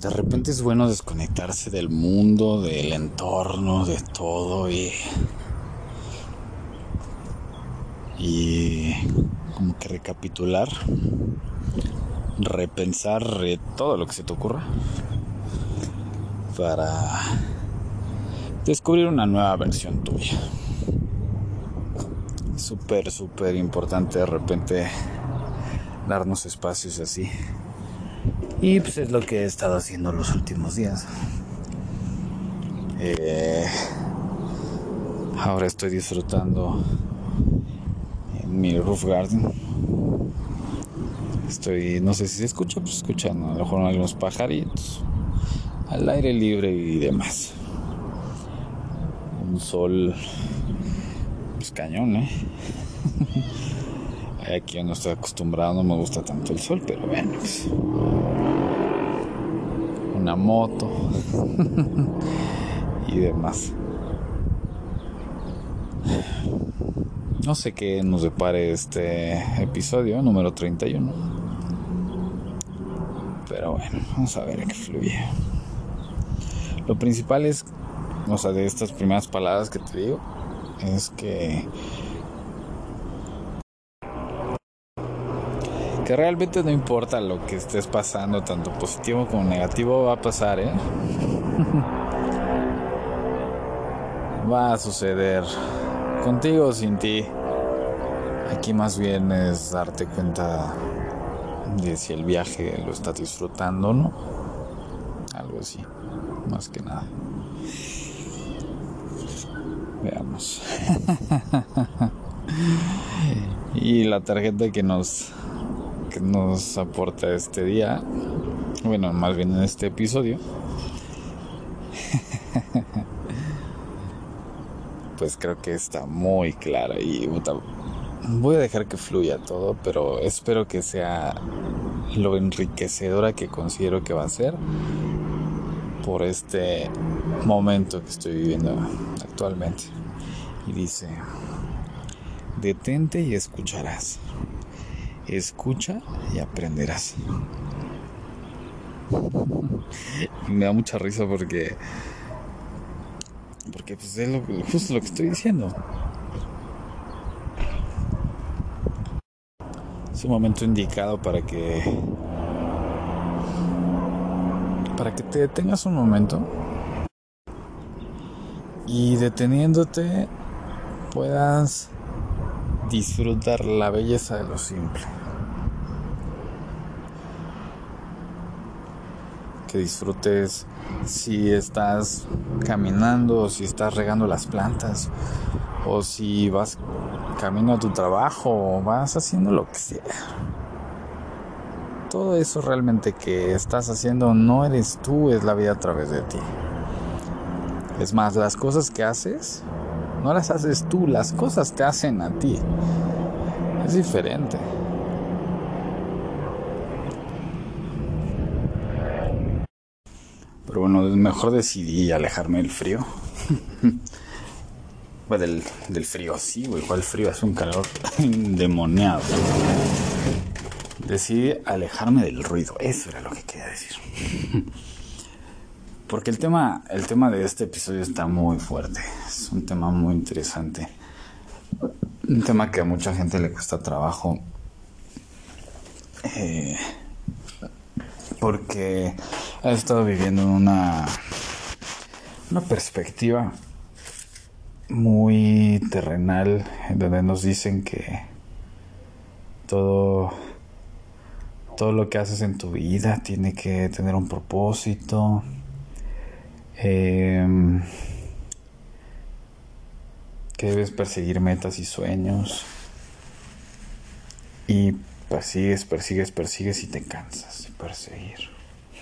de repente es bueno desconectarse del mundo, del entorno, de todo y y como que recapitular, repensar todo lo que se te ocurra para descubrir una nueva versión tuya. Súper, súper importante de repente darnos espacios así. Y pues es lo que he estado haciendo los últimos días. Eh, ahora estoy disfrutando en mi roof garden. Estoy, no sé si se escucha, pues escuchando a lo mejor algunos pajaritos al aire libre y demás. Un sol, pues cañón, ¿eh? Aquí yo no estoy acostumbrado, no me gusta tanto el sol, pero bueno, pues, una moto y demás. No sé qué nos depare este episodio número 31. Pero bueno, vamos a ver qué fluye. Lo principal es, o sea, de estas primeras palabras que te digo, es que realmente no importa lo que estés pasando, tanto positivo como negativo, va a pasar, ¿eh? va a suceder contigo o sin ti. Aquí más bien es darte cuenta de si el viaje lo estás disfrutando o no. Algo así, más que nada. Veamos. y la tarjeta que nos que nos aporta este día, bueno, más bien en este episodio, pues creo que está muy clara y voy a dejar que fluya todo, pero espero que sea lo enriquecedora que considero que va a ser por este momento que estoy viviendo actualmente. Y dice, detente y escucharás. Escucha y aprenderás. Me da mucha risa porque porque pues es lo, justo lo que estoy diciendo. Es un momento indicado para que para que te detengas un momento y deteniéndote puedas disfrutar la belleza de lo simple. Que disfrutes si estás caminando, o si estás regando las plantas, o si vas camino a tu trabajo, o vas haciendo lo que sea. Todo eso realmente que estás haciendo no eres tú, es la vida a través de ti. Es más, las cosas que haces no las haces tú, las cosas te hacen a ti. Es diferente. Pero bueno, mejor decidí alejarme del frío. bueno, del, frío, sí, güey. ¿Cuál frío? Hace un calor endemoniado. Decidí alejarme del ruido. Eso era lo que quería decir. Porque el tema, el tema de este episodio está muy fuerte. Es un tema muy interesante. Un tema que a mucha gente le cuesta trabajo. Eh, porque ha estado viviendo una, una perspectiva muy terrenal en donde nos dicen que todo todo lo que haces en tu vida tiene que tener un propósito Em, que debes perseguir metas y sueños. Y persigues, persigues, persigues y te cansas de perseguir.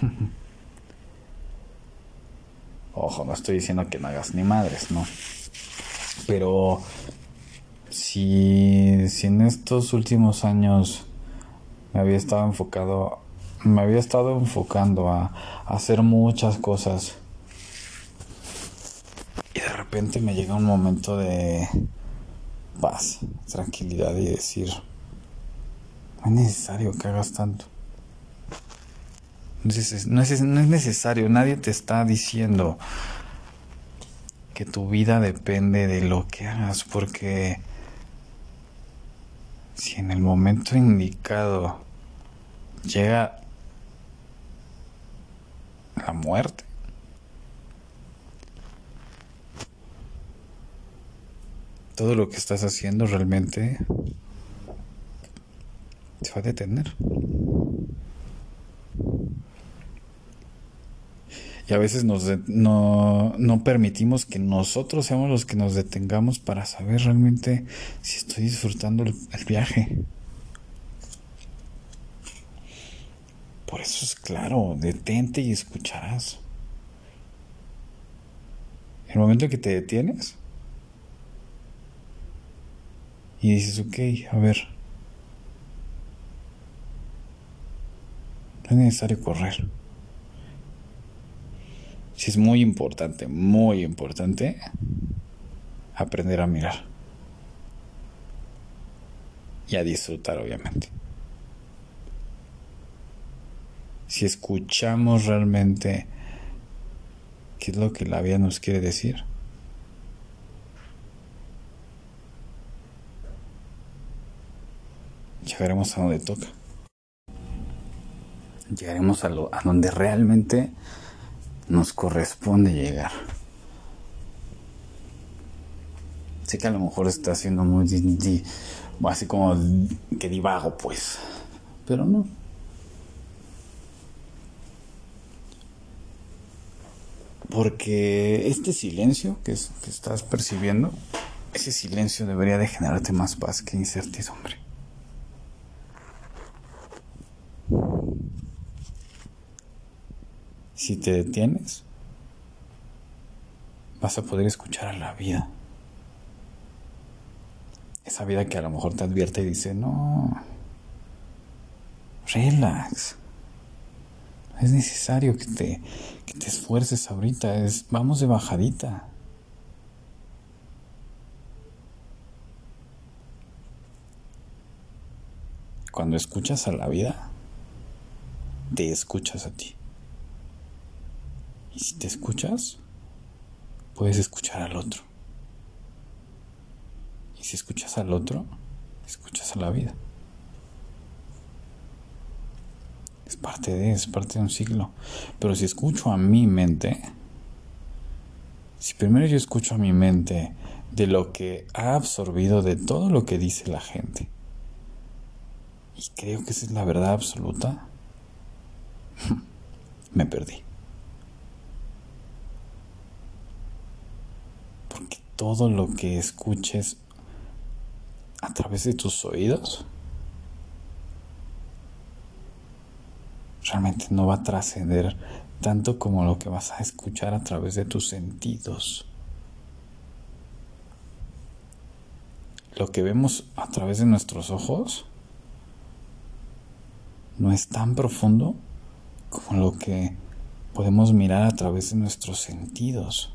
Ojo, no estoy diciendo que no hagas ni madres, ¿no? Pero si, si en estos últimos años me había estado enfocado, me había estado enfocando a hacer muchas cosas repente me llega un momento de paz, tranquilidad y decir, no es necesario que hagas tanto. No es, no es necesario, nadie te está diciendo que tu vida depende de lo que hagas, porque si en el momento indicado llega la muerte, todo lo que estás haciendo realmente se va a detener. Y a veces no, no permitimos que nosotros seamos los que nos detengamos para saber realmente si estoy disfrutando el, el viaje. Por eso es claro, detente y escucharás. El momento en que te detienes y dices, ok, a ver, no es necesario correr. Si es muy importante, muy importante aprender a mirar. Y a disfrutar, obviamente. Si escuchamos realmente qué es lo que la vida nos quiere decir. Llegaremos a donde toca. Llegaremos a, lo, a donde realmente nos corresponde llegar. Sé que a lo mejor está siendo muy así como que divago, pues, pero no. Porque este silencio que, que estás percibiendo, ese silencio debería de generarte más paz que incertidumbre. Si te detienes, vas a poder escuchar a la vida. Esa vida que a lo mejor te advierte y dice, no, relax. Es necesario que te, que te esfuerces ahorita, es, vamos de bajadita. Cuando escuchas a la vida, te escuchas a ti. Y si te escuchas, puedes escuchar al otro. Y si escuchas al otro, escuchas a la vida. Es parte de, es parte de un ciclo. Pero si escucho a mi mente, si primero yo escucho a mi mente de lo que ha absorbido de todo lo que dice la gente, y creo que esa es la verdad absoluta, me perdí. Todo lo que escuches a través de tus oídos realmente no va a trascender tanto como lo que vas a escuchar a través de tus sentidos. Lo que vemos a través de nuestros ojos no es tan profundo como lo que podemos mirar a través de nuestros sentidos.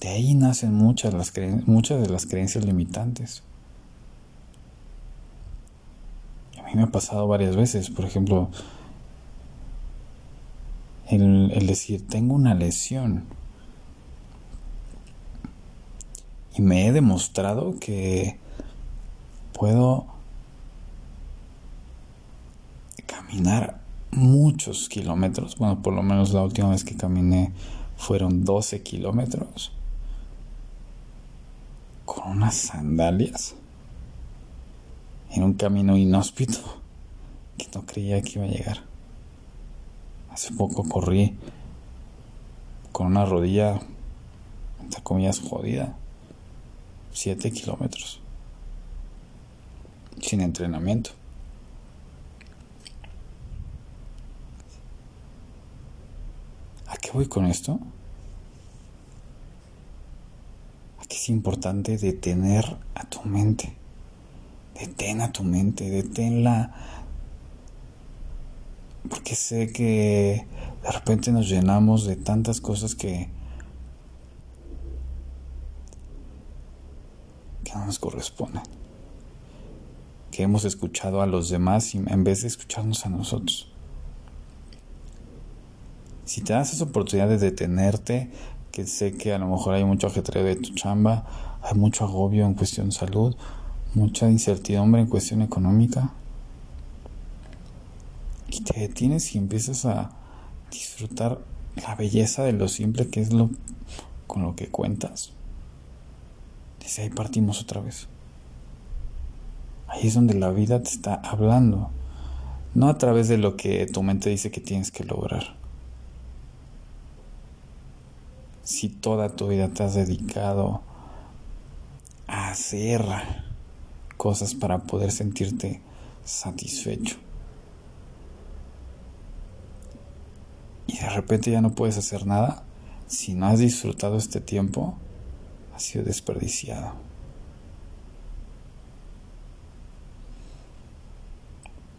De ahí nacen muchas, de las creencias limitantes. A mí me ha pasado varias veces, por ejemplo, el decir, tengo una lesión. Y me he demostrado que puedo caminar muchos kilómetros. Bueno, por lo menos la última vez que caminé fueron 12 kilómetros unas sandalias en un camino inhóspito que no creía que iba a llegar. Hace poco corrí con una rodilla, entre comillas, jodida, siete kilómetros, sin entrenamiento. ¿A qué voy con esto? Que es importante detener a tu mente. Detén a tu mente, deténla. Porque sé que de repente nos llenamos de tantas cosas que, que no nos corresponden. porque hemos escuchado a los demás en vez de escucharnos a nosotros. Si te das esa oportunidad de detenerte, que sé que a lo mejor hay mucho ajetreo de tu chamba, hay mucho agobio en cuestión de salud, mucha incertidumbre en cuestión económica, y te detienes y empiezas a disfrutar la belleza de lo simple que es lo con lo que cuentas. Desde ahí partimos otra vez. Ahí es donde la vida te está hablando, no a través de lo que tu mente dice que tienes que lograr. Si toda tu vida te has dedicado a hacer cosas para poder sentirte satisfecho, y de repente ya no puedes hacer nada, si no has disfrutado este tiempo, ha sido desperdiciado.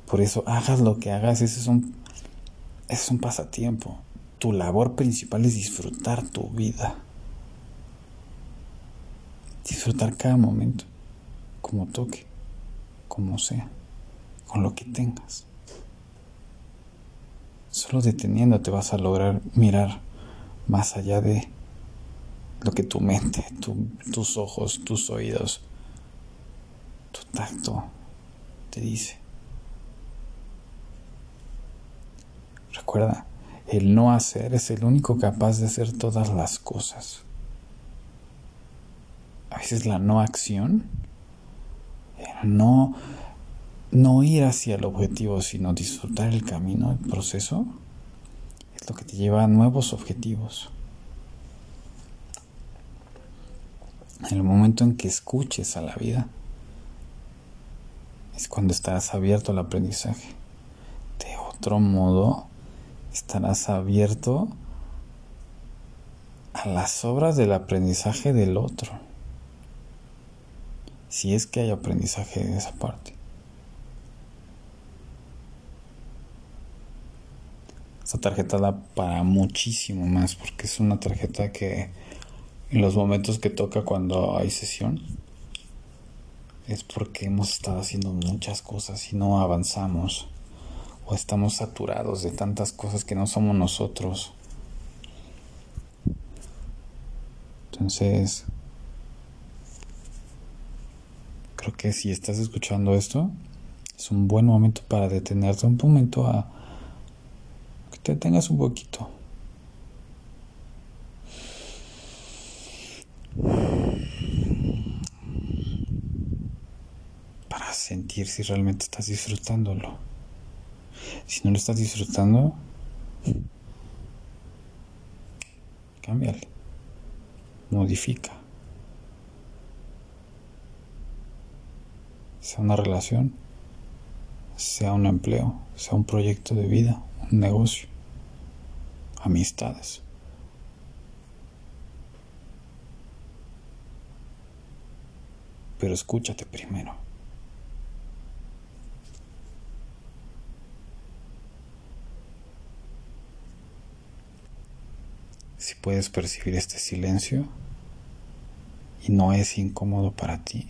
Por eso hagas lo que hagas, ese es un, es un pasatiempo. Tu labor principal es disfrutar tu vida. Disfrutar cada momento, como toque, como sea, con lo que tengas. Solo deteniéndote vas a lograr mirar más allá de lo que tu mente, tus ojos, tus oídos, tu tacto te dice. Recuerda, el no hacer es el único capaz de hacer todas las cosas. A veces la no acción, no, no ir hacia el objetivo, sino disfrutar el camino, el proceso, es lo que te lleva a nuevos objetivos. En el momento en que escuches a la vida, es cuando estarás abierto al aprendizaje. De otro modo, estarás abierto a las obras del aprendizaje del otro. Si es que hay aprendizaje de esa parte. Esta tarjeta da para muchísimo más porque es una tarjeta que en los momentos que toca cuando hay sesión es porque hemos estado haciendo muchas cosas y no avanzamos o estamos saturados de tantas cosas que no somos nosotros. Entonces, creo que si estás escuchando esto, es un buen momento para detenerte un momento a que te tengas un poquito. Para sentir si realmente estás disfrutándolo. Si no lo estás disfrutando, cámbiale, modifica. Sea una relación, sea un empleo, sea un proyecto de vida, un negocio, amistades. Pero escúchate primero. Si puedes percibir este silencio y no es incómodo para ti,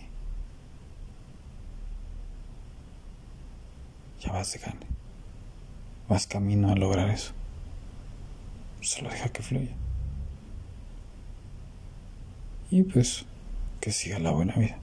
ya vas de gane. Vas camino a lograr eso. Solo deja que fluya. Y pues que siga la buena vida.